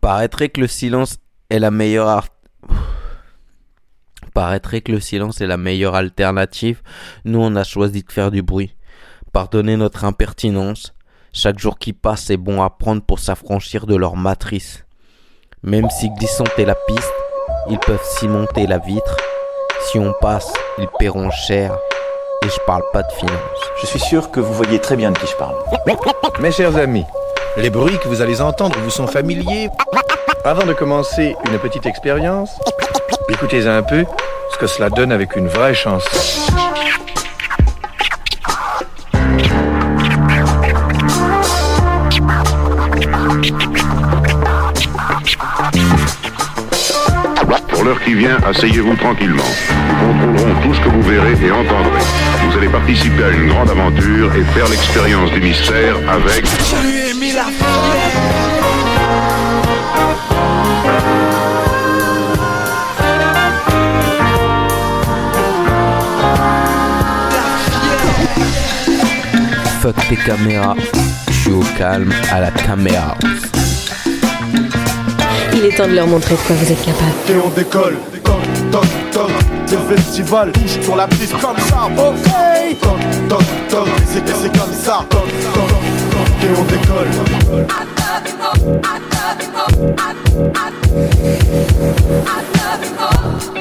Paraîtrait que le silence est la meilleure art... Paraîtrait que le silence est la meilleure alternative. Nous, on a choisi de faire du bruit. Pardonnez notre impertinence. Chaque jour qui passe est bon à prendre pour s'affranchir de leur matrice. Même si glissante est la piste, ils peuvent cimenter la vitre. Si on passe, ils paieront cher. Et je parle pas de finance. Je suis sûr que vous voyez très bien de qui je parle. Mes chers amis, les bruits que vous allez entendre vous sont familiers. Avant de commencer une petite expérience, écoutez un peu ce que cela donne avec une vraie chanson. Pour l'heure qui vient, asseyez-vous tranquillement. Nous contrôlerons tout ce que vous verrez et entendrez. Vous allez participer à une grande aventure et faire l'expérience du mystère avec... Fuck tes caméras. Je suis au calme à la caméra. Il est temps de leur montrer de quoi vous êtes capable. Et on décolle, toc, toc, toc, c'est le festival, touche sur la piste comme ça, ok. Toc, toc, toc, c'est comme ça, toc, toc, sortir on décolle. I love you more, I love you more, I, I, I love you more.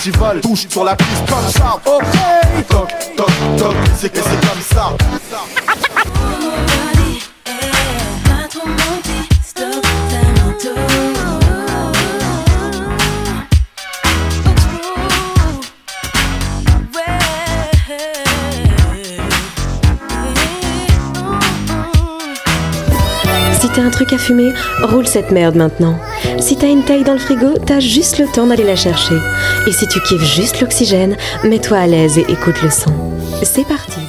Festival, touche sur la piste comme ça, ok Toc, toc, toc, c'est que c'est comme ça t'as un truc à fumer, roule cette merde maintenant. Si t'as une taille dans le frigo, t'as juste le temps d'aller la chercher. Et si tu kiffes juste l'oxygène, mets-toi à l'aise et écoute le son. C'est parti.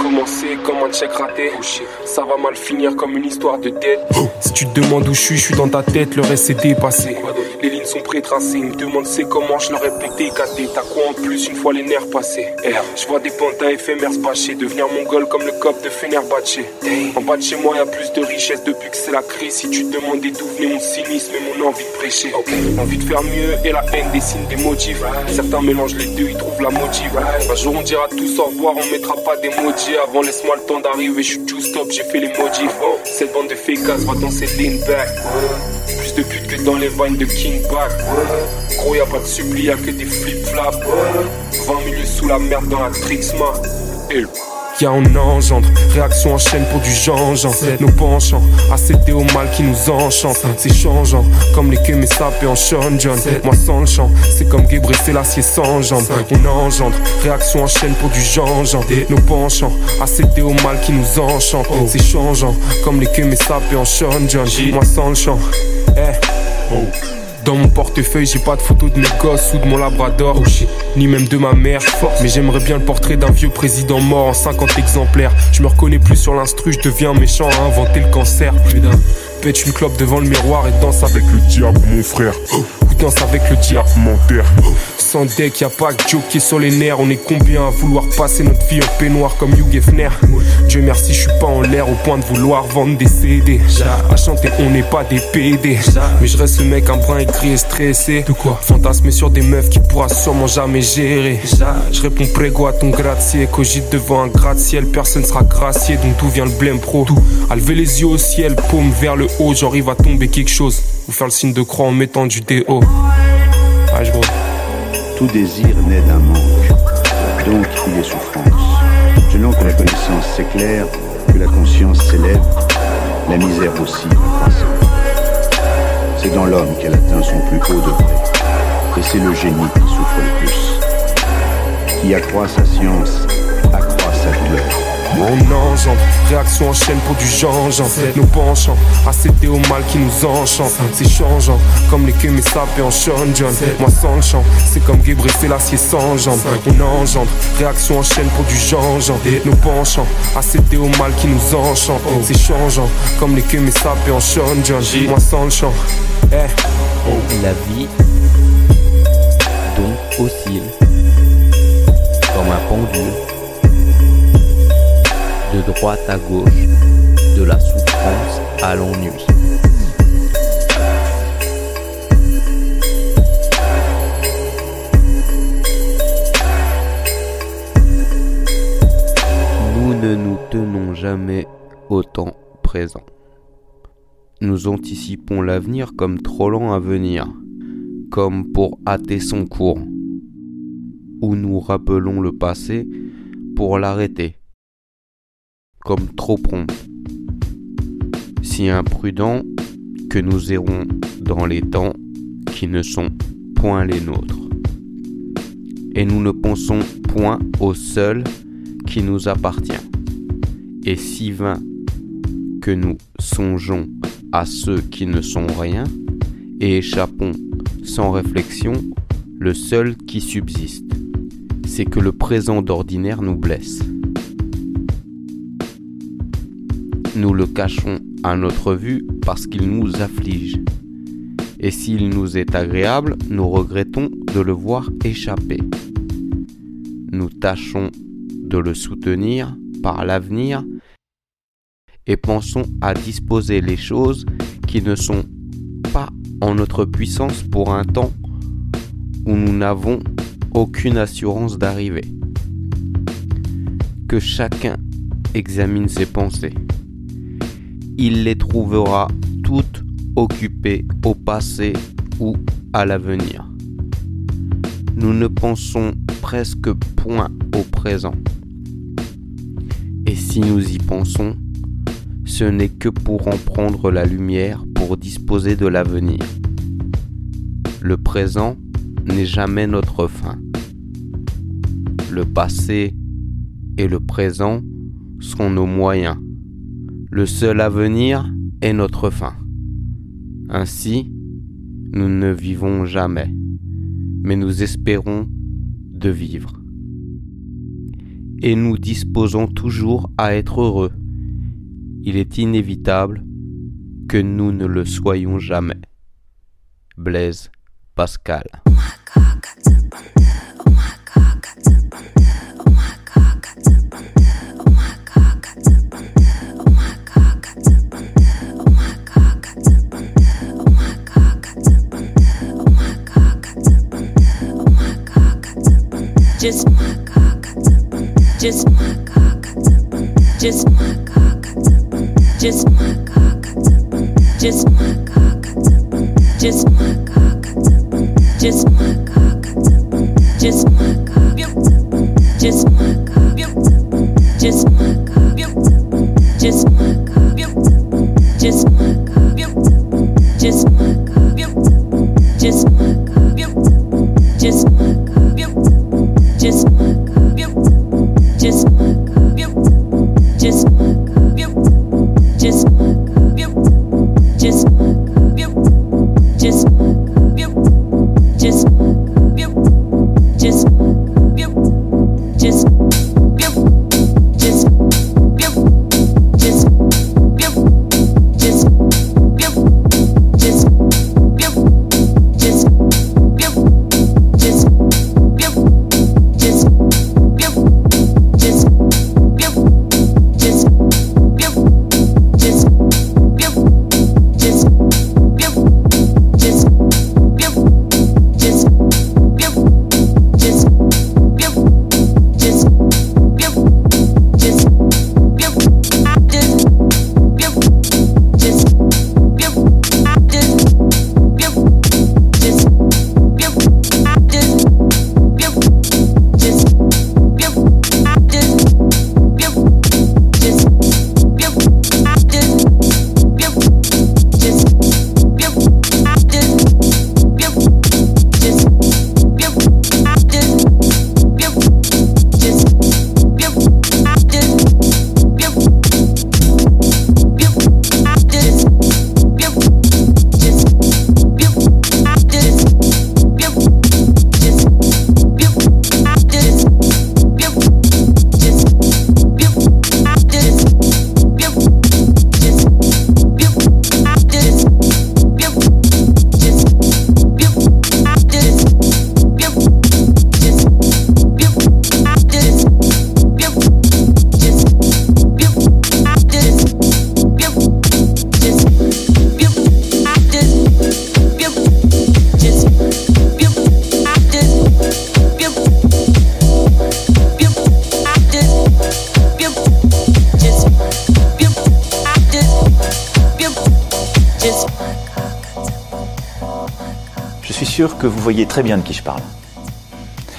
Commencé comme un check raté. Ça va mal finir comme une histoire de dette. Si tu te demandes où je suis, je suis dans ta tête, le reste c'est dépassé. Lignes sont pré-tracées, ils me demandent c'est comment je leur ai pété caté. T'as quoi en plus une fois les nerfs passés Je vois des pantins éphémères se devenir mongol comme le cop de Fenerbahce. En bas de chez moi, y plus de richesse depuis que c'est la crise. Si tu te demandais d'où venait mon cynisme et mon envie de prêcher. Envie de faire mieux et la haine dessine des motifs. Certains mélangent les deux, ils trouvent la motive. Un jour on dira tous au revoir, on mettra pas d'emoji. Avant laisse-moi le temps d'arriver, je suis tout stop, j'ai fait les motifs. Cette bande de fécas va danser lean. Plus de putes que dans les vines de King Back. Gros, y'a pas de suppli, y'a que des flip-flops. 20 minutes sous la merde dans la Trixma. Et Y'a on engendre, réaction en chaîne pour du gingembre Nos penchants, à céder au mal qui nous enchante. C'est changeant, comme les queues sapés en Sean John. Moi sans le chant, c'est comme Gébré l'acier sans jambes. On engendre, réaction en chaîne pour du gingembre Nos penchants, à céder au mal qui nous enchante. C'est changeant, comme les queues sapés en Sean John. Moi sans le chant, eh dans mon portefeuille, j'ai pas de photo de mes gosses ou de mon labrador. Ni même de ma mère. Mais j'aimerais bien le portrait d'un vieux président mort en 50 exemplaires. Je me reconnais plus sur l'instru, je deviens méchant à inventer le cancer. Putain. Pète une clope devant le miroir et danse avec le diable, mon frère. Ou danse avec le diable, menteur. Sans deck, y a pas que est sur les nerfs. On est combien à vouloir passer notre vie en peignoir comme Hugh Hefner? Dieu merci, je suis pas en l'air au point de vouloir vendre des CD. À chanter, on n'est pas des PD. Mais je reste ce mec un brin écrit et stressé. De quoi? Fantasmer sur des meufs qui pourra sûrement jamais gérer. Je réponds prégo à ton gratte-ciel. Cogite devant un gratte-ciel, personne sera gracié. Donc d'où vient le blême pro? À lever les yeux au ciel, paume vers le haut. Il va tomber quelque chose. Ou faire le signe de croix en mettant du déo. Ah. Tout désir naît d'un manque, donc il est souffrance. Selon que la connaissance s'éclaire, que la conscience s'élève, la misère aussi. C'est dans l'homme qu'elle atteint son plus haut degré. Et c'est le génie qui souffre le plus. Qui accroît sa science, accroît sa douleur. On engendre, réaction en chaîne pour du gingembre Nous penchons à céder au mal qui nous enchante. C'est changeant, comme les queues sapés en Sean John. Moi sans le chant, c'est comme Guébré c'est l'acier sans jambes On engendre, réaction en chaîne pour du gingembre Nous penchons à céder au mal qui nous enchante. C'est changeant, comme les queues sapés en Sean John. Moi sans le chant, eh. La vie donc oscille comme un pendule droite à gauche, de la souffrance à l'ennui. Nous ne nous tenons jamais autant présents. Nous anticipons l'avenir comme trop lent à venir, comme pour hâter son cours, ou nous rappelons le passé pour l'arrêter comme trop prompt. Si imprudent que nous errons dans les temps qui ne sont point les nôtres. Et nous ne pensons point au seul qui nous appartient. Et si vain que nous songeons à ceux qui ne sont rien, et échappons sans réflexion le seul qui subsiste, c'est que le présent d'ordinaire nous blesse. Nous le cachons à notre vue parce qu'il nous afflige. Et s'il nous est agréable, nous regrettons de le voir échapper. Nous tâchons de le soutenir par l'avenir et pensons à disposer les choses qui ne sont pas en notre puissance pour un temps où nous n'avons aucune assurance d'arriver. Que chacun examine ses pensées il les trouvera toutes occupées au passé ou à l'avenir. Nous ne pensons presque point au présent. Et si nous y pensons, ce n'est que pour en prendre la lumière pour disposer de l'avenir. Le présent n'est jamais notre fin. Le passé et le présent sont nos moyens le seul avenir est notre fin. Ainsi, nous ne vivons jamais, mais nous espérons de vivre. Et nous disposons toujours à être heureux. Il est inévitable que nous ne le soyons jamais. Blaise Pascal. Just my car got to run. Just my car got to run. Just my car got to run. Just my car got to run. Just my car got to run. Just my car got to run. Just my car got to run. Just my sûr que vous voyez très bien de qui je parle.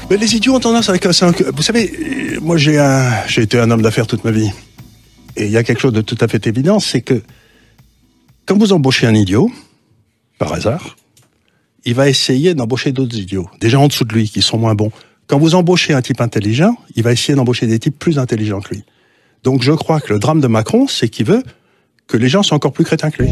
Mais les idiots ont tendance à casser un... Vous savez, moi j'ai un... j'ai été un homme d'affaires toute ma vie. Et il y a quelque chose de tout à fait évident, c'est que quand vous embauchez un idiot, par hasard, il va essayer d'embaucher d'autres idiots, des gens en dessous de lui qui sont moins bons. Quand vous embauchez un type intelligent, il va essayer d'embaucher des types plus intelligents que lui. Donc je crois que le drame de Macron, c'est qu'il veut que les gens soient encore plus crétins que lui.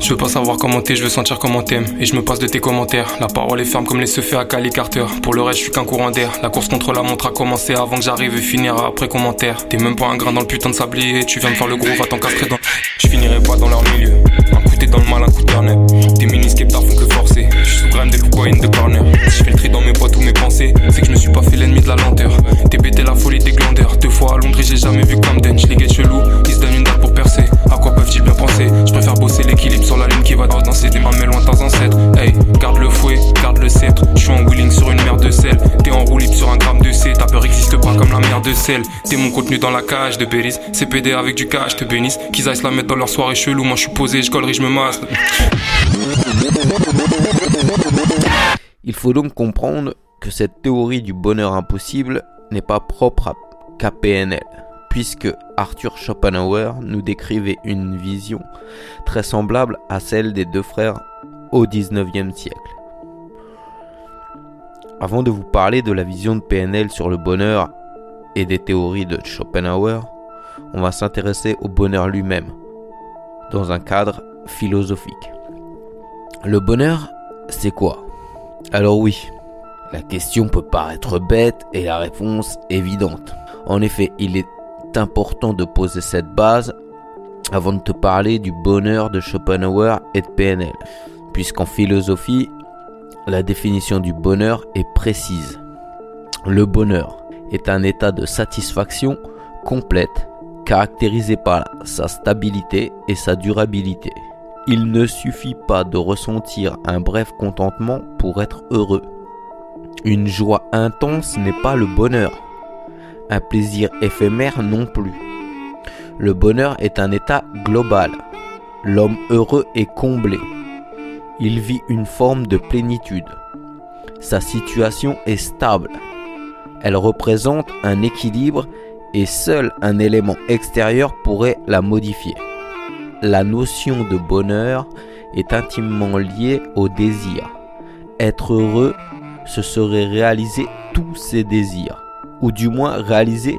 Je veux pas savoir comment t'es, je veux sentir comment t'aimes. Et je me passe de tes commentaires. La parole est ferme comme les se fait à Cali Carter. Pour le reste, je suis qu'un courant d'air. La course contre la montre a commencé avant que j'arrive et finira après commentaire. T'es même pas un grain dans le putain de sablier. Tu viens de faire le gros, va t'en dans. Je finirai pas dans leur milieu. Un coup t'es dans le mal, un coup de Tes mini skeptars font que forcer. Je suis sous gramme des in the corner. Si je fais le tri dans mes boîtes ou mes pensées, c'est que je me suis pas fait l'ennemi de la lenteur. T'es bêté la folie des glandeurs. Deux fois à Londres, j'ai jamais vu Camden. Je les chelou, ils se donnent une date pour percer. T'es mon contenu dans la cage de Béris. CPD avec du cash, te bénisse. Qu'ils aillent la mettre dans leur soirée chelou. Moi je suis posé, je collerai, je me masse. Il faut donc comprendre que cette théorie du bonheur impossible n'est pas propre à KPNL puisque Arthur Schopenhauer nous décrivait une vision très semblable à celle des deux frères au XIXe siècle. Avant de vous parler de la vision de PNL sur le bonheur et des théories de Schopenhauer, on va s'intéresser au bonheur lui-même, dans un cadre philosophique. Le bonheur, c'est quoi? Alors oui, la question peut paraître bête et la réponse évidente. En effet, il est important de poser cette base avant de te parler du bonheur de Schopenhauer et de PNL, puisqu'en philosophie, la définition du bonheur est précise. Le bonheur est un état de satisfaction complète caractérisé par sa stabilité et sa durabilité. Il ne suffit pas de ressentir un bref contentement pour être heureux. Une joie intense n'est pas le bonheur un plaisir éphémère non plus. Le bonheur est un état global. L'homme heureux est comblé. Il vit une forme de plénitude. Sa situation est stable. Elle représente un équilibre et seul un élément extérieur pourrait la modifier. La notion de bonheur est intimement liée au désir. Être heureux, ce serait réaliser tous ses désirs ou du moins réaliser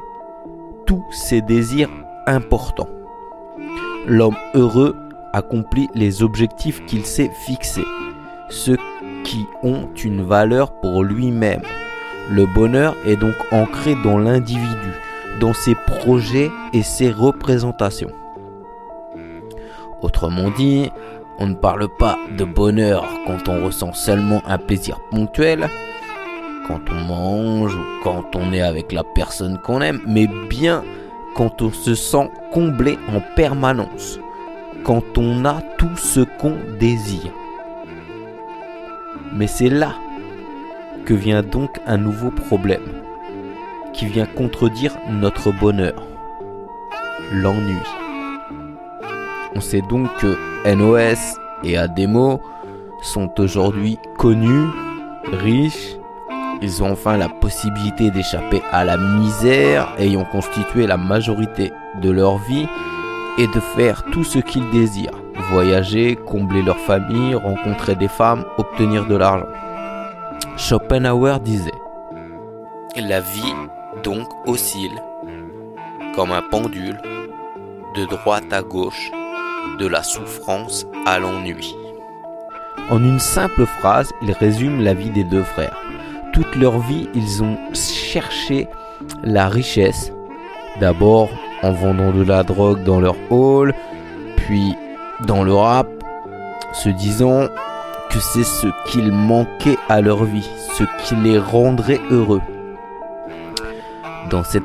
tous ses désirs importants. L'homme heureux accomplit les objectifs qu'il s'est fixés, ceux qui ont une valeur pour lui-même. Le bonheur est donc ancré dans l'individu, dans ses projets et ses représentations. Autrement dit, on ne parle pas de bonheur quand on ressent seulement un plaisir ponctuel, quand on mange ou quand on est avec la personne qu'on aime, mais bien quand on se sent comblé en permanence, quand on a tout ce qu'on désire. Mais c'est là que vient donc un nouveau problème, qui vient contredire notre bonheur, l'ennui. On sait donc que NOS et ADEMO sont aujourd'hui connus, riches ils ont enfin la possibilité d'échapper à la misère ayant constitué la majorité de leur vie et de faire tout ce qu'ils désirent. Voyager, combler leur famille, rencontrer des femmes, obtenir de l'argent. Schopenhauer disait La vie donc oscille comme un pendule de droite à gauche, de la souffrance à l'ennui. En une simple phrase, il résume la vie des deux frères toute leur vie, ils ont cherché la richesse. D'abord en vendant de la drogue dans leur hall, puis dans le rap, se disant que c'est ce qu'il manquait à leur vie, ce qui les rendrait heureux. Dans cette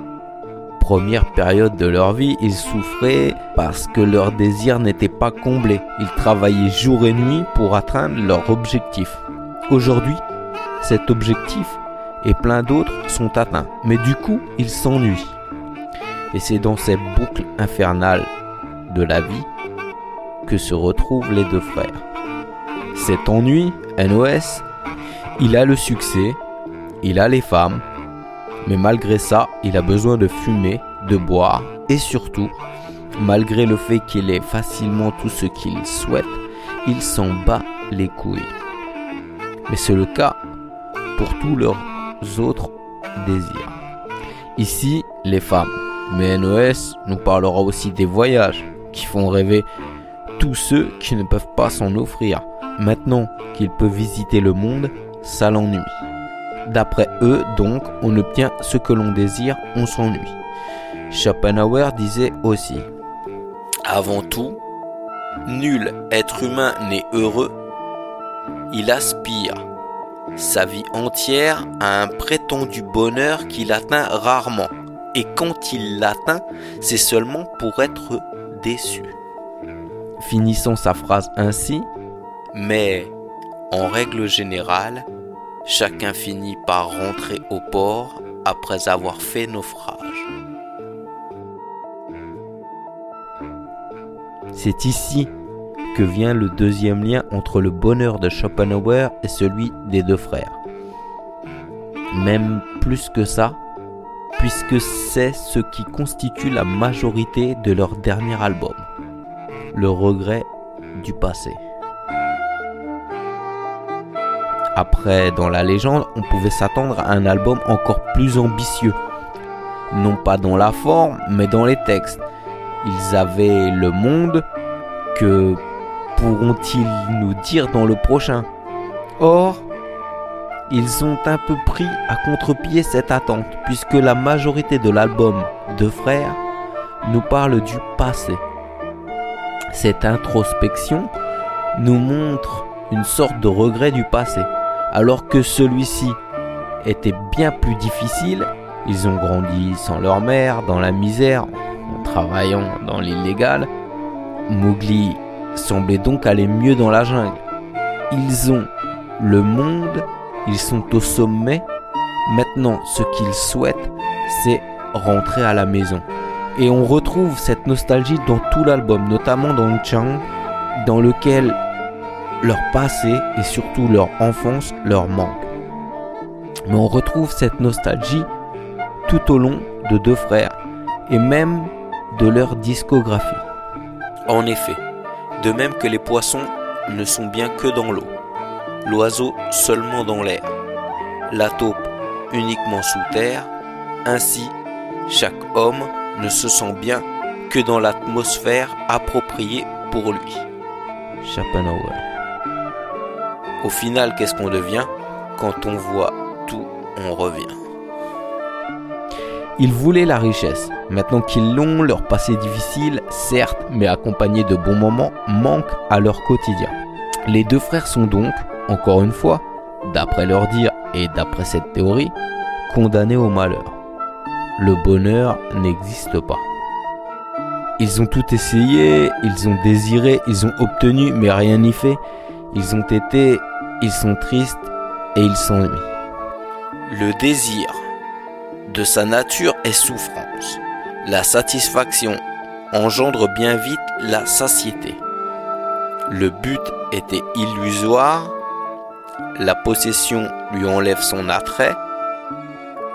première période de leur vie, ils souffraient parce que leur désir n'était pas comblé. Ils travaillaient jour et nuit pour atteindre leur objectif. Aujourd'hui, cet objectif et plein d'autres sont atteints. Mais du coup, ils s'ennuient. Et c'est dans cette boucle infernale de la vie que se retrouvent les deux frères. Cet ennui, NOS, il a le succès, il a les femmes, mais malgré ça, il a besoin de fumer, de boire et surtout, malgré le fait qu'il ait facilement tout ce qu'il souhaite, il s'en bat les couilles. Mais c'est le cas pour tous leurs autres désirs. Ici, les femmes. Mais NOS nous parlera aussi des voyages qui font rêver tous ceux qui ne peuvent pas s'en offrir. Maintenant qu'il peut visiter le monde, ça l'ennuie. D'après eux, donc, on obtient ce que l'on désire, on s'ennuie. Schopenhauer disait aussi Avant tout, nul être humain n'est heureux, il aspire sa vie entière à un prétendu bonheur qu'il atteint rarement. Et quand il l'atteint, c'est seulement pour être déçu. Finissons sa phrase ainsi, mais en règle générale, chacun finit par rentrer au port après avoir fait naufrage. C'est ici que vient le deuxième lien entre le bonheur de Schopenhauer et celui des deux frères. Même plus que ça, puisque c'est ce qui constitue la majorité de leur dernier album, le regret du passé. Après, dans la légende, on pouvait s'attendre à un album encore plus ambitieux. Non pas dans la forme, mais dans les textes. Ils avaient le monde que pourront-ils nous dire dans le prochain? Or, ils ont un peu pris à contre-pied cette attente, puisque la majorité de l'album de Frères nous parle du passé. Cette introspection nous montre une sorte de regret du passé, alors que celui-ci était bien plus difficile. Ils ont grandi sans leur mère, dans la misère, en travaillant dans l'illégal. Mowgli semblait donc aller mieux dans la jungle. Ils ont le monde, ils sont au sommet. Maintenant, ce qu'ils souhaitent, c'est rentrer à la maison. Et on retrouve cette nostalgie dans tout l'album, notamment dans Chang, dans lequel leur passé et surtout leur enfance leur manque. Mais on retrouve cette nostalgie tout au long de deux frères et même de leur discographie. En effet, de même que les poissons ne sont bien que dans l'eau, l'oiseau seulement dans l'air, la taupe uniquement sous terre, ainsi chaque homme ne se sent bien que dans l'atmosphère appropriée pour lui. Au final, qu'est-ce qu'on devient Quand on voit tout, on revient? Ils voulaient la richesse. Maintenant qu'ils l'ont, leur passé difficile, certes, mais accompagné de bons moments, manque à leur quotidien. Les deux frères sont donc, encore une fois, d'après leur dire et d'après cette théorie, condamnés au malheur. Le bonheur n'existe pas. Ils ont tout essayé, ils ont désiré, ils ont obtenu, mais rien n'y fait. Ils ont été, ils sont tristes et ils s'ennuient. Le désir de sa nature est souffrance. La satisfaction engendre bien vite la satiété. Le but était illusoire, la possession lui enlève son attrait,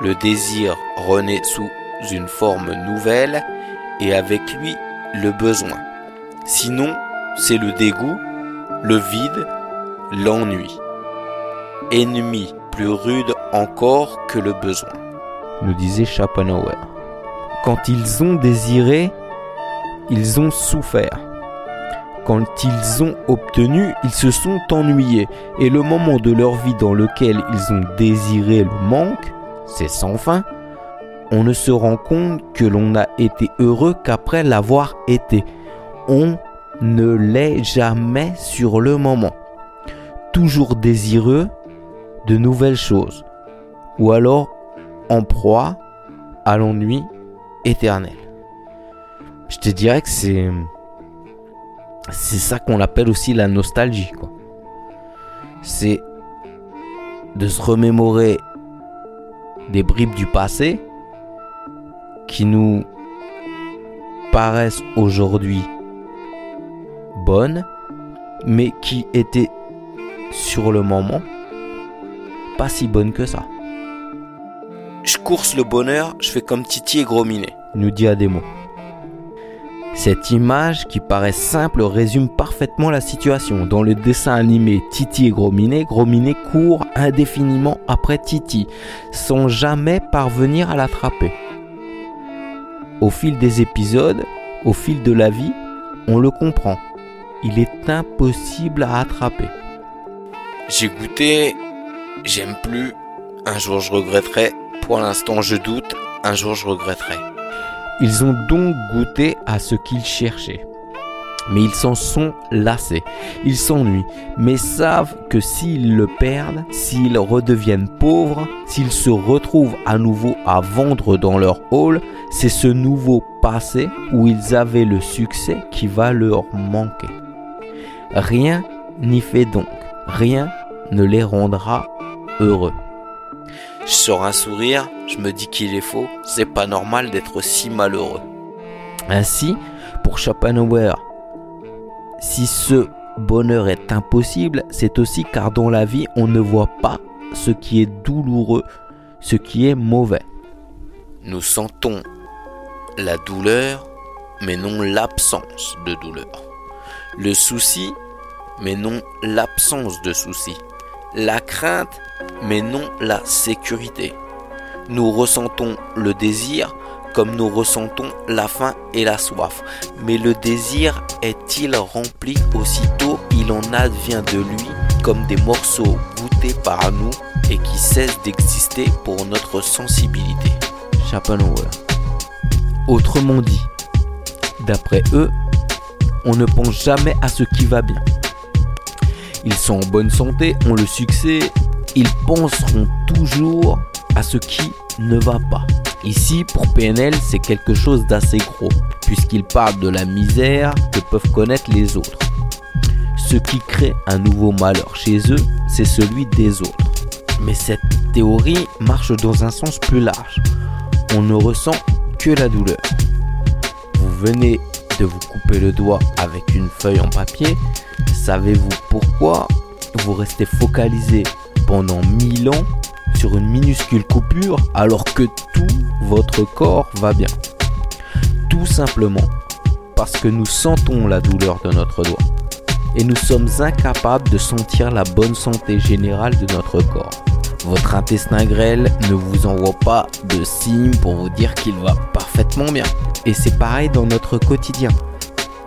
le désir renaît sous une forme nouvelle et avec lui le besoin. Sinon, c'est le dégoût, le vide, l'ennui. Ennemi plus rude encore que le besoin nous disait Schopenhauer. Quand ils ont désiré, ils ont souffert. Quand ils ont obtenu, ils se sont ennuyés. Et le moment de leur vie dans lequel ils ont désiré le manque, c'est sans fin. On ne se rend compte que l'on n'a été heureux qu'après l'avoir été. On ne l'est jamais sur le moment. Toujours désireux de nouvelles choses. Ou alors en proie à l'ennui éternel. Je te dirais que c'est c'est ça qu'on appelle aussi la nostalgie. C'est de se remémorer des bribes du passé qui nous paraissent aujourd'hui bonnes, mais qui étaient sur le moment pas si bonnes que ça. Je course le bonheur, je fais comme Titi et Gros Minet, nous dit Ademo. Cette image qui paraît simple résume parfaitement la situation. Dans le dessin animé Titi et Gros Minet, Gros Minet court indéfiniment après Titi, sans jamais parvenir à l'attraper. Au fil des épisodes, au fil de la vie, on le comprend. Il est impossible à attraper. J'ai goûté, j'aime plus, un jour je regretterai, pour l'instant je doute, un jour je regretterai. Ils ont donc goûté à ce qu'ils cherchaient. Mais ils s'en sont lassés, ils s'ennuient, mais savent que s'ils le perdent, s'ils redeviennent pauvres, s'ils se retrouvent à nouveau à vendre dans leur hall, c'est ce nouveau passé où ils avaient le succès qui va leur manquer. Rien n'y fait donc, rien ne les rendra heureux. Je sors un sourire, je me dis qu'il est faux, c'est pas normal d'être si malheureux. Ainsi, pour Schopenhauer, si ce bonheur est impossible, c'est aussi car dans la vie, on ne voit pas ce qui est douloureux, ce qui est mauvais. Nous sentons la douleur, mais non l'absence de douleur. Le souci, mais non l'absence de souci. La crainte, mais non la sécurité. Nous ressentons le désir comme nous ressentons la faim et la soif. Mais le désir est-il rempli? Aussitôt Il en advient de lui comme des morceaux goûtés par nous et qui cessent d'exister pour notre sensibilité. Schopenhauer. Autrement dit, d'après eux, on ne pense jamais à ce qui va bien. Ils sont en bonne santé, ont le succès, ils penseront toujours à ce qui ne va pas. Ici, pour PNL, c'est quelque chose d'assez gros, puisqu'ils parlent de la misère que peuvent connaître les autres. Ce qui crée un nouveau malheur chez eux, c'est celui des autres. Mais cette théorie marche dans un sens plus large. On ne ressent que la douleur. Vous venez vous couper le doigt avec une feuille en papier. Savez-vous pourquoi vous restez focalisé pendant mille ans sur une minuscule coupure alors que tout votre corps va bien? Tout simplement parce que nous sentons la douleur de notre doigt et nous sommes incapables de sentir la bonne santé générale de notre corps. Votre intestin grêle ne vous envoie pas de signes pour vous dire qu'il va parfaitement bien. Et c'est pareil dans notre quotidien.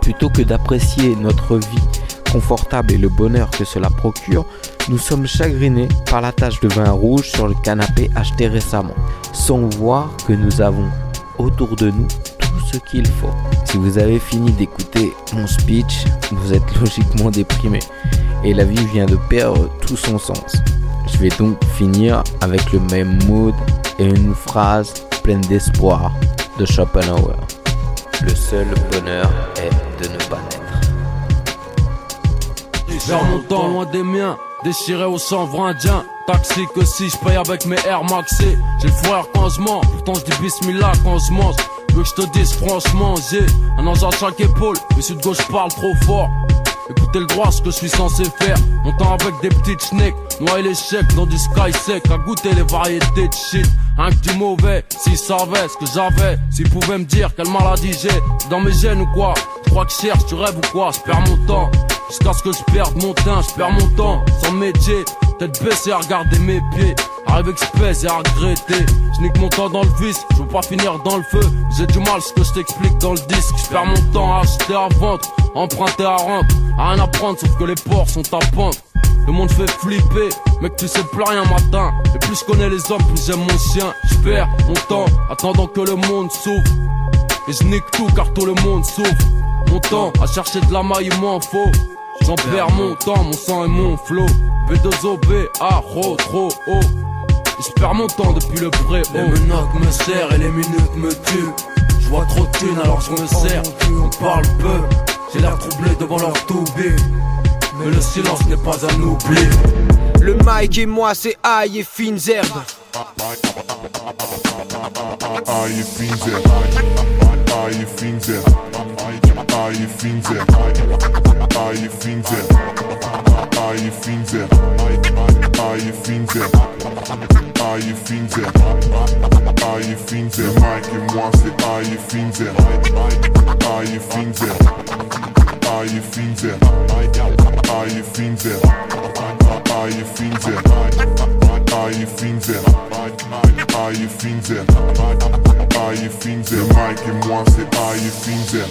Plutôt que d'apprécier notre vie confortable et le bonheur que cela procure, nous sommes chagrinés par la tache de vin rouge sur le canapé acheté récemment, sans voir que nous avons autour de nous tout ce qu'il faut. Si vous avez fini d'écouter mon speech, vous êtes logiquement déprimé et la vie vient de perdre tout son sens. Je vais donc finir avec le même mood et une phrase pleine d'espoir de Schopenhauer. Le seul bonheur est de ne pas naître. Vers mon temps loin des miens, déchiré au sang indien. Taxi que si je paye avec mes Air Maxi. J'ai le frère quand je mens, pourtant je dis bismillah quand je mange. Veux que je te dise franchement, j'ai un ange à chaque épaule. Mais de gauche parle trop fort. Écoutez le droit, ce que je suis censé faire. Montant avec des petites snakes, noyer les chèques dans du sky sec, à goûter les variétés de shit. Un que du mauvais, s'ils savaient ce que j'avais, s'ils pouvaient me dire quelle maladie j'ai, dans mes gènes ou quoi? Tu crois que je cherche, tu rêves ou quoi, je perds mon temps. Jusqu'à ce que je perde mon teint, je perds mon temps, sans métier. Tête baissée à regarder mes pieds. Arrive espèce et à regretter. Je nique mon temps dans le vice, je veux pas finir dans le feu. J'ai du mal, ce que je t'explique dans le disque. Je perds mon temps à acheter à vendre, emprunter à rendre. À rien à prendre, sauf que les ports sont à pente. Le monde fait flipper, mec tu sais plus rien matin Et plus je connais les hommes, plus j'aime mon chien Je perds mon temps, attendant que le monde souffre Et je nique tout car tout le monde souffre Mon temps à chercher de la maille et m'en faux J'en perds mon temps, mon sang et mon flow. B2OB, A, ro, trop haut. Je perds mon temps depuis le pré Les menottes me serrent et les minutes me tuent. Je vois trop de thunes alors je me sers. On parle peu, j'ai l'air troublé devant leur toubé Mais le silence n'est pas un oubli Le mic et moi c'est aïe et fines herbes Aí finzer, aí finzer, aí finzer, aí finzer, aí finzer, aí finzer, aí finzer, aí finzer, Mike moi c'est aí finzer, aí finzer, aí finzer, aí finzer, aí finzer. Aí finzè, aí finzè, aí finzè, Mike et moi c'est aí finzè.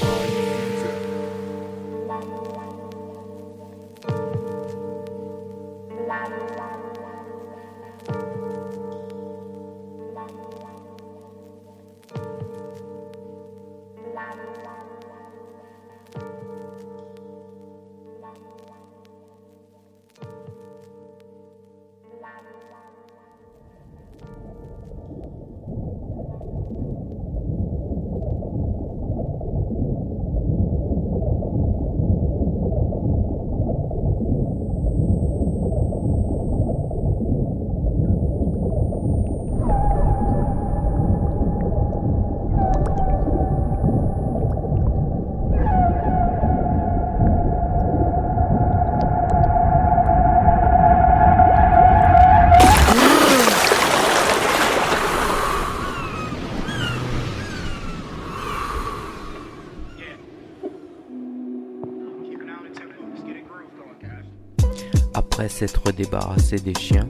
S'être débarrassé des chiens,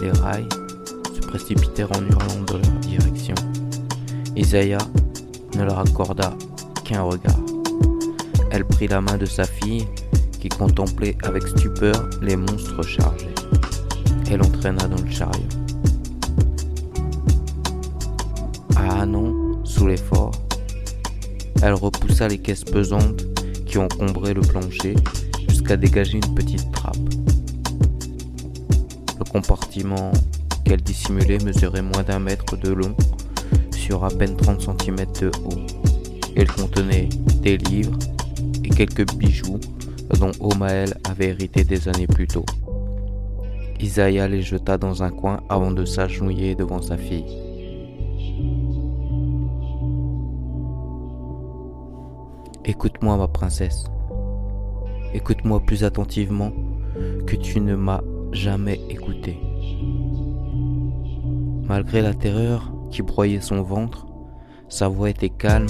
les rails se précipitèrent en hurlant de leur direction. Isaiah ne leur accorda qu'un regard. Elle prit la main de sa fille qui contemplait avec stupeur les monstres chargés et l'entraîna dans le chariot. À Hanon, sous l'effort, elle repoussa les caisses pesantes qui encombraient le plancher jusqu'à dégager une petite trappe. Compartiment qu'elle dissimulait mesurait moins d'un mètre de long sur à peine 30 cm de haut. Elle contenait des livres et quelques bijoux dont Omael avait hérité des années plus tôt. Isaiah les jeta dans un coin avant de s'agenouiller devant sa fille. Écoute-moi, ma princesse. Écoute-moi plus attentivement que tu ne m'as jamais écouté. Malgré la terreur qui broyait son ventre, sa voix était calme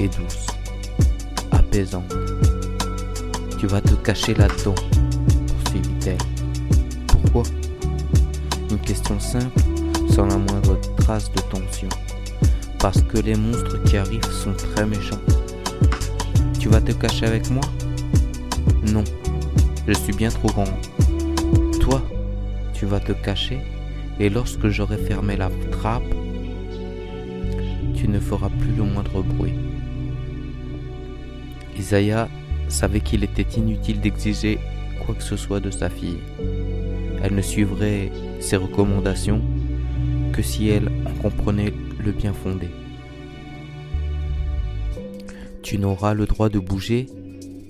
et douce, apaisante. Tu vas te cacher là-dedans, poursuivit-elle. Pourquoi? Une question simple, sans la moindre trace de tension. Parce que les monstres qui arrivent sont très méchants. Tu vas te cacher avec moi? Non, je suis bien trop grand. Tu vas te cacher et lorsque j'aurai fermé la trappe, tu ne feras plus le moindre bruit. Isaiah savait qu'il était inutile d'exiger quoi que ce soit de sa fille. Elle ne suivrait ses recommandations que si elle en comprenait le bien fondé. Tu n'auras le droit de bouger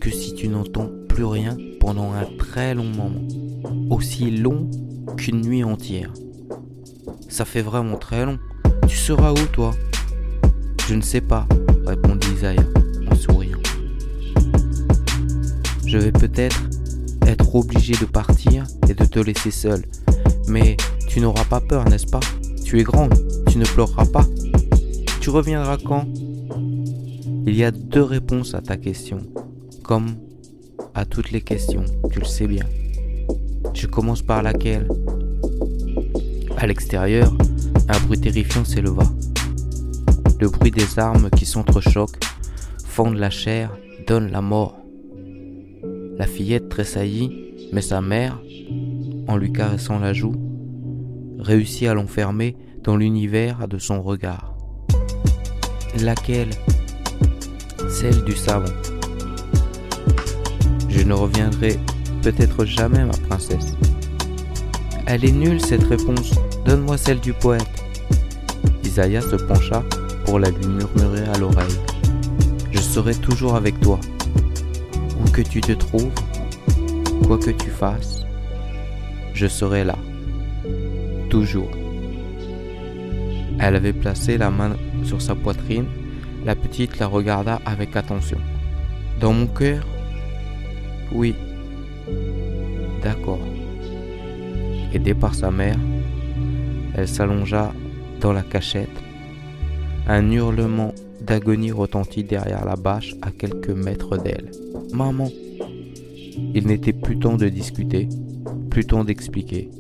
que si tu n'entends plus rien pendant un très long moment, aussi long qu'une nuit entière. Ça fait vraiment très long. Tu seras où toi? Je ne sais pas, répondit Isaiah en souriant. Je vais peut-être être obligé de partir et de te laisser seul. Mais tu n'auras pas peur, n'est-ce pas? Tu es grande, tu ne pleureras pas. Tu reviendras quand? Il y a deux réponses à ta question, comme à toutes les questions, tu le sais bien. Je commence par laquelle? À l'extérieur, un bruit terrifiant s'éleva. Le bruit des armes qui s'entrechoquent, fondent la chair, donnent la mort. La fillette tressaillit, mais sa mère, en lui caressant la joue, réussit à l'enfermer dans l'univers de son regard. Laquelle? Celle du savon. Je ne reviendrai peut-être jamais, ma princesse. Elle est nulle cette réponse. Donne-moi celle du poète. Isaiah se pencha pour la lui murmurer à l'oreille. Je serai toujours avec toi. Où que tu te trouves, quoi que tu fasses, je serai là. Toujours. Elle avait placé la main sur sa poitrine. La petite la regarda avec attention. Dans mon cœur Oui. D'accord. Aidée par sa mère, elle s'allongea dans la cachette. Un hurlement d'agonie retentit derrière la bâche à quelques mètres d'elle. Maman Il n'était plus temps de discuter, plus temps d'expliquer.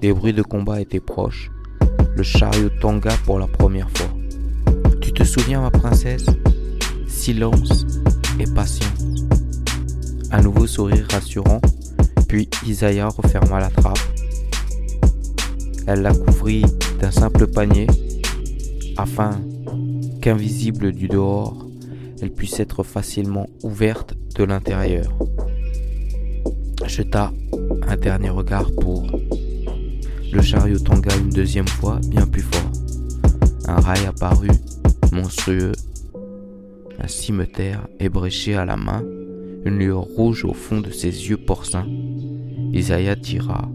Les bruits de combat étaient proches. Le chariot tanga pour la première fois. Tu te souviens, ma princesse? Silence et patience. Un nouveau sourire rassurant, puis Isaiah referma la trappe. Elle la couvrit d'un simple panier afin qu'invisible du dehors, elle puisse être facilement ouverte de l'intérieur. Jeta un dernier regard pour le chariot tanga une deuxième fois bien plus fort. Un rail apparut, monstrueux, un cimetière ébréché à la main, une lueur rouge au fond de ses yeux porcins. Isaiah tira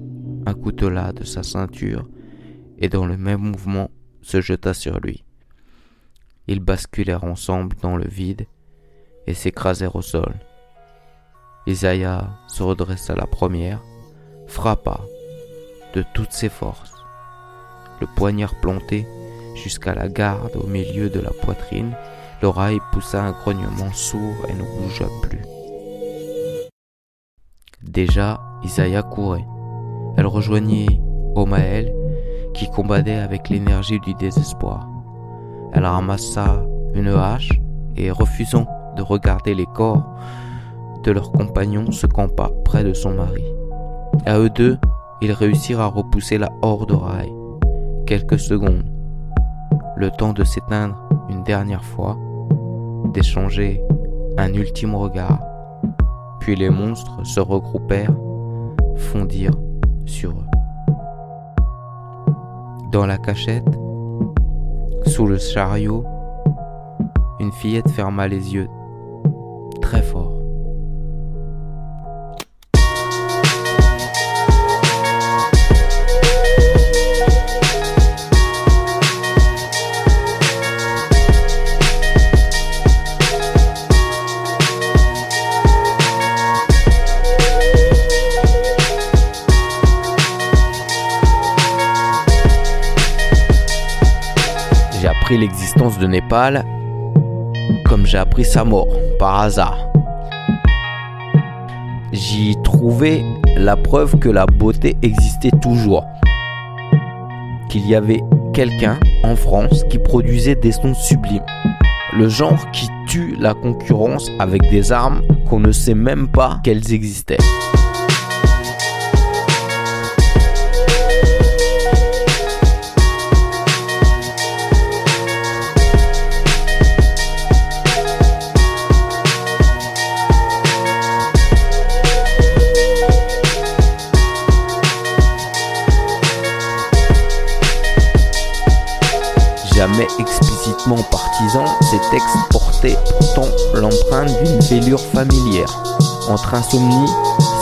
un coutelas de sa ceinture et dans le même mouvement se jeta sur lui. Ils basculèrent ensemble dans le vide et s'écrasèrent au sol. Isaiah se redressa la première, frappa de toutes ses forces. Le poignard planté jusqu'à la garde au milieu de la poitrine, l'oreille poussa un grognement sourd et ne bougea plus. Déjà, Isaiah courait. Elle rejoignit Omaël qui combattait avec l'énergie du désespoir. Elle ramassa une hache et, refusant de regarder les corps de leurs compagnons, se campa près de son mari. À eux deux, ils réussirent à repousser la horde rail. Quelques secondes, le temps de s'éteindre une dernière fois, d'échanger un ultime regard, puis les monstres se regroupèrent, fondirent sur eux. Dans la cachette, sous le chariot, une fillette ferma les yeux très Népal comme j'ai appris sa mort, par hasard. J'y trouvais la preuve que la beauté existait toujours. Qu'il y avait quelqu'un en France qui produisait des sons sublimes. Le genre qui tue la concurrence avec des armes qu'on ne sait même pas qu'elles existaient. Ces textes portaient pourtant l'empreinte d'une fêlure familière, entre insomnie,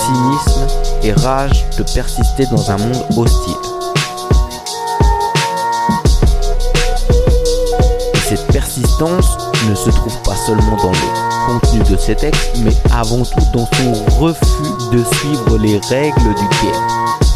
cynisme et rage de persister dans un monde hostile. Et cette persistance ne se trouve pas seulement dans le contenu de ces textes, mais avant tout dans son refus de suivre les règles du game.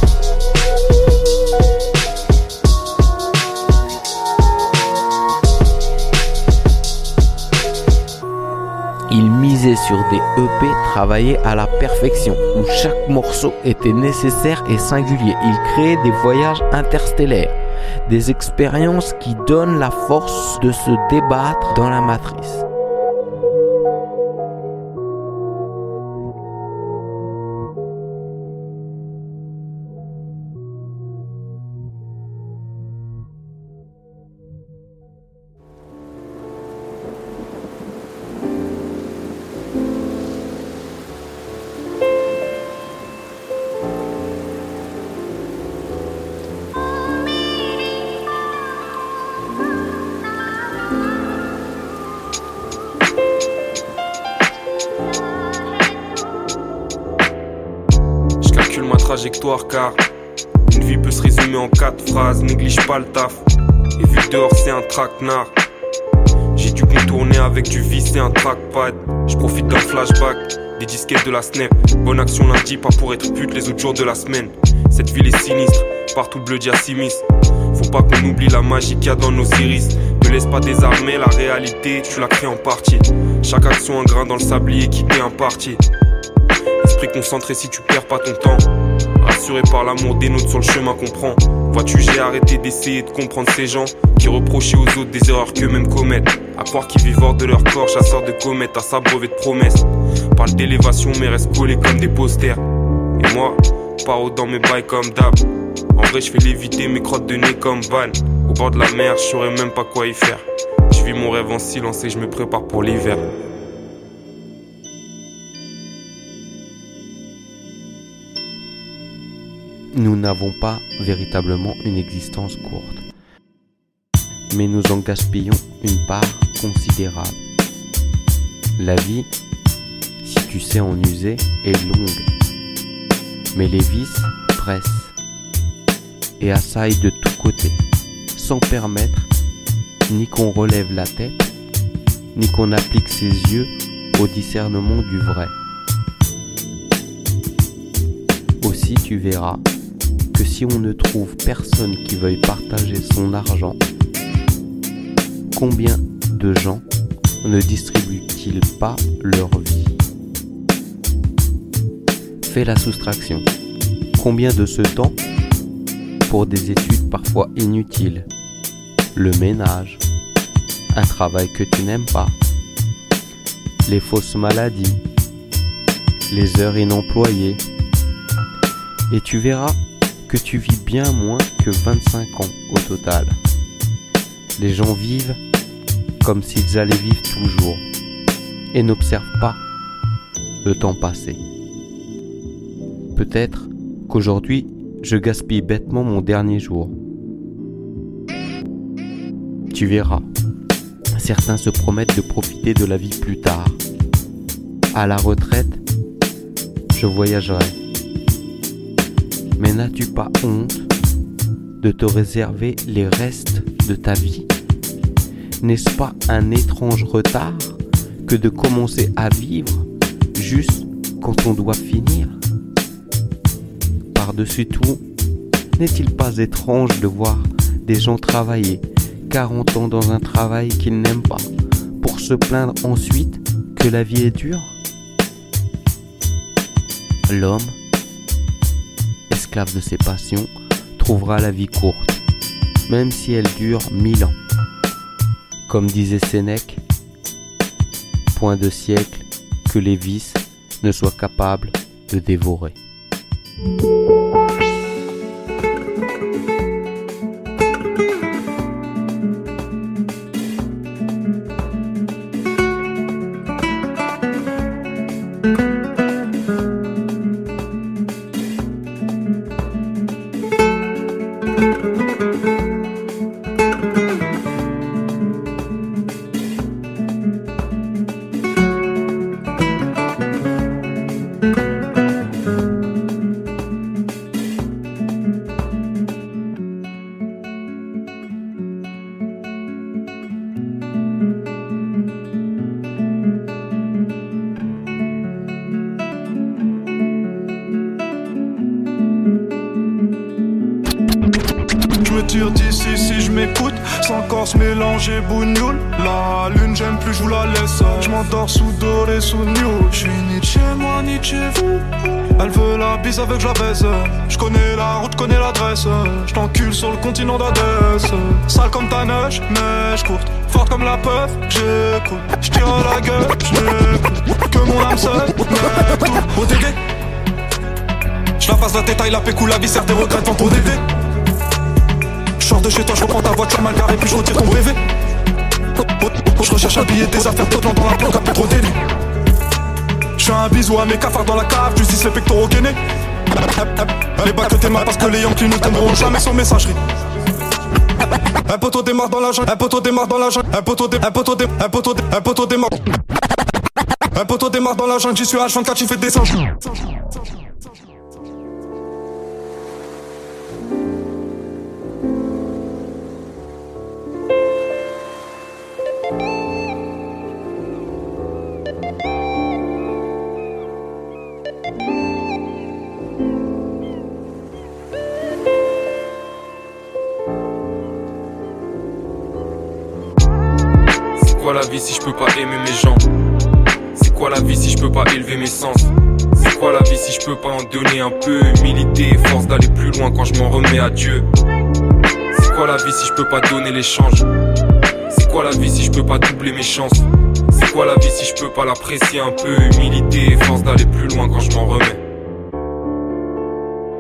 Sur des EP travaillés à la perfection, où chaque morceau était nécessaire et singulier. Il créait des voyages interstellaires, des expériences qui donnent la force de se débattre dans la matrice. Car une vie peut se résumer en quatre phrases. Néglige pas le taf. Et vu dehors, c'est un traquenard. J'ai dû contourner avec du vis et un trackpad. Je profite d'un flashback, des disquettes de la snap. Bonne action lundi, pas pour être pute les autres jours de la semaine. Cette ville est sinistre, partout bleu diacimis. Faut pas qu'on oublie la magie qu'il y a dans nos iris. Ne laisse pas désarmer la réalité, tu la crées en partie. Chaque action un grain dans le sablier qui t'est imparti. Esprit concentré si tu perds pas ton temps. Rassuré par l'amour des nôtres sur le chemin qu'on. Vois-tu, j'ai arrêté d'essayer de comprendre ces gens qui reprochaient aux autres des erreurs qu'eux-mêmes commettent. À croire qu'ils vivent hors de leur corps, chasseurs de comètes, à s'abreuver de promesses. Parle d'élévation, mais reste collés comme des posters. Et moi, paro dans mes bails comme d'hab. En vrai, je fais léviter mes crottes de nez comme van. Au bord de la mer, je saurais même pas quoi y faire. Je vis mon rêve en silence et je me prépare pour l'hiver. Nous n'avons pas véritablement une existence courte, mais nous en gaspillons une part considérable. La vie, si tu sais en user, est longue, mais les vices pressent et assaillent de tous côtés, sans permettre ni qu'on relève la tête, ni qu'on applique ses yeux au discernement du vrai. Aussi tu verras si on ne trouve personne qui veuille partager son argent, combien de gens ne distribuent-ils pas leur vie? Fais la soustraction. Combien de ce temps pour des études parfois inutiles, le ménage, un travail que tu n'aimes pas, les fausses maladies, les heures inemployées, et tu verras tu vis bien moins que 25 ans au total. Les gens vivent comme s'ils allaient vivre toujours et n'observent pas le temps passé. Peut-être qu'aujourd'hui, je gaspille bêtement mon dernier jour. Tu verras, certains se promettent de profiter de la vie plus tard. À la retraite, je voyagerai. Mais n'as-tu pas honte de te réserver les restes de ta vie? N'est-ce pas un étrange retard que de commencer à vivre juste quand on doit finir? Par-dessus tout, n'est-il pas étrange de voir des gens travailler 40 ans dans un travail qu'ils n'aiment pas pour se plaindre ensuite que la vie est dure? L'homme de ses passions, trouvera la vie courte, même si elle dure mille ans. Comme disait Sénèque, point de siècle que les vices ne soient capables de dévorer. Avec je la baisse. Je connais la route, connais l'adresse. Je t'encule sur le continent d'Adès Sale comme ta neige, neige courte. Forte comme la peur, j'écoute. Je tire à la gueule, j'écoute. Que mon âme seule m'écoute ODD Je la passe la tête, la pécou, la vie des regrets devant ton DD je sors de chez toi, je reprends ta voiture mal garée, puis je retire ton brevet. Je recherche un billet, des affaires, tout dans la planque, plus trop délit. Je fais un bisou à mes cafards dans la cave, justice les pectoraux gainés. Les bacs que t'es parce que les Yankees ne t'aimeront jamais sans messagerie. Un poteau démarre dans la jungle, un poteau démarre dans la jungle, un poteau démarre, un poteau démarre, un démarre, un démarre. Un démarre dans la jungle, j'y suis H24, tu fais des singes. Si je peux pas aimer mes gens. C'est quoi la vie si je peux pas élever mes sens? C'est quoi la vie si je peux pas en donner un peu? Humilité et force d'aller plus loin quand je m'en remets à Dieu. C'est quoi la vie si je peux pas donner l'échange? C'est quoi la vie si je peux pas doubler mes chances? C'est quoi la vie si je peux pas l'apprécier un peu? Humilité et force d'aller plus loin quand je m'en remets.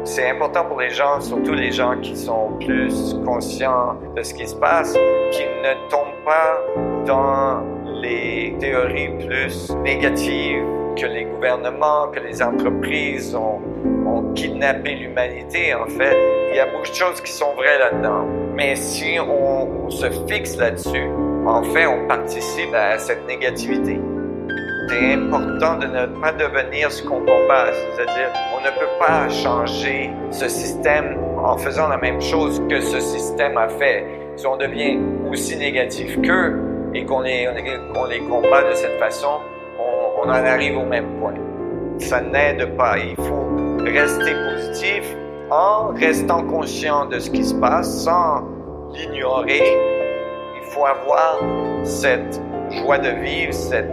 C'est important pour les gens, surtout les gens qui sont plus conscients de ce qui se passe, qui ne tombent pas dans les théories plus négatives que les gouvernements, que les entreprises ont, kidnappé l'humanité. En fait, il y a beaucoup de choses qui sont vraies là-dedans. Mais si on, on se fixe là-dessus, en fait, on participe à cette négativité. C'est important de ne pas devenir ce qu'on combat, c'est-à-dire on ne peut pas changer ce système en faisant la même chose que ce système a fait. Si on devient aussi négatif qu'eux et qu'on les, combat de cette façon, on, on en arrive au même point. Ça n'aide pas. Il faut rester positif en restant conscient de ce qui se passe sans l'ignorer. Il faut avoir cette joie de vivre, cette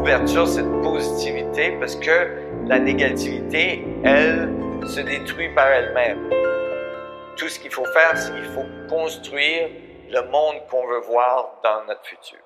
ouverture, cette positivité, parce que la négativité, elle, se détruit par elle-même. Tout ce qu'il faut faire, c'est qu'il faut construire le monde qu'on veut voir dans notre futur.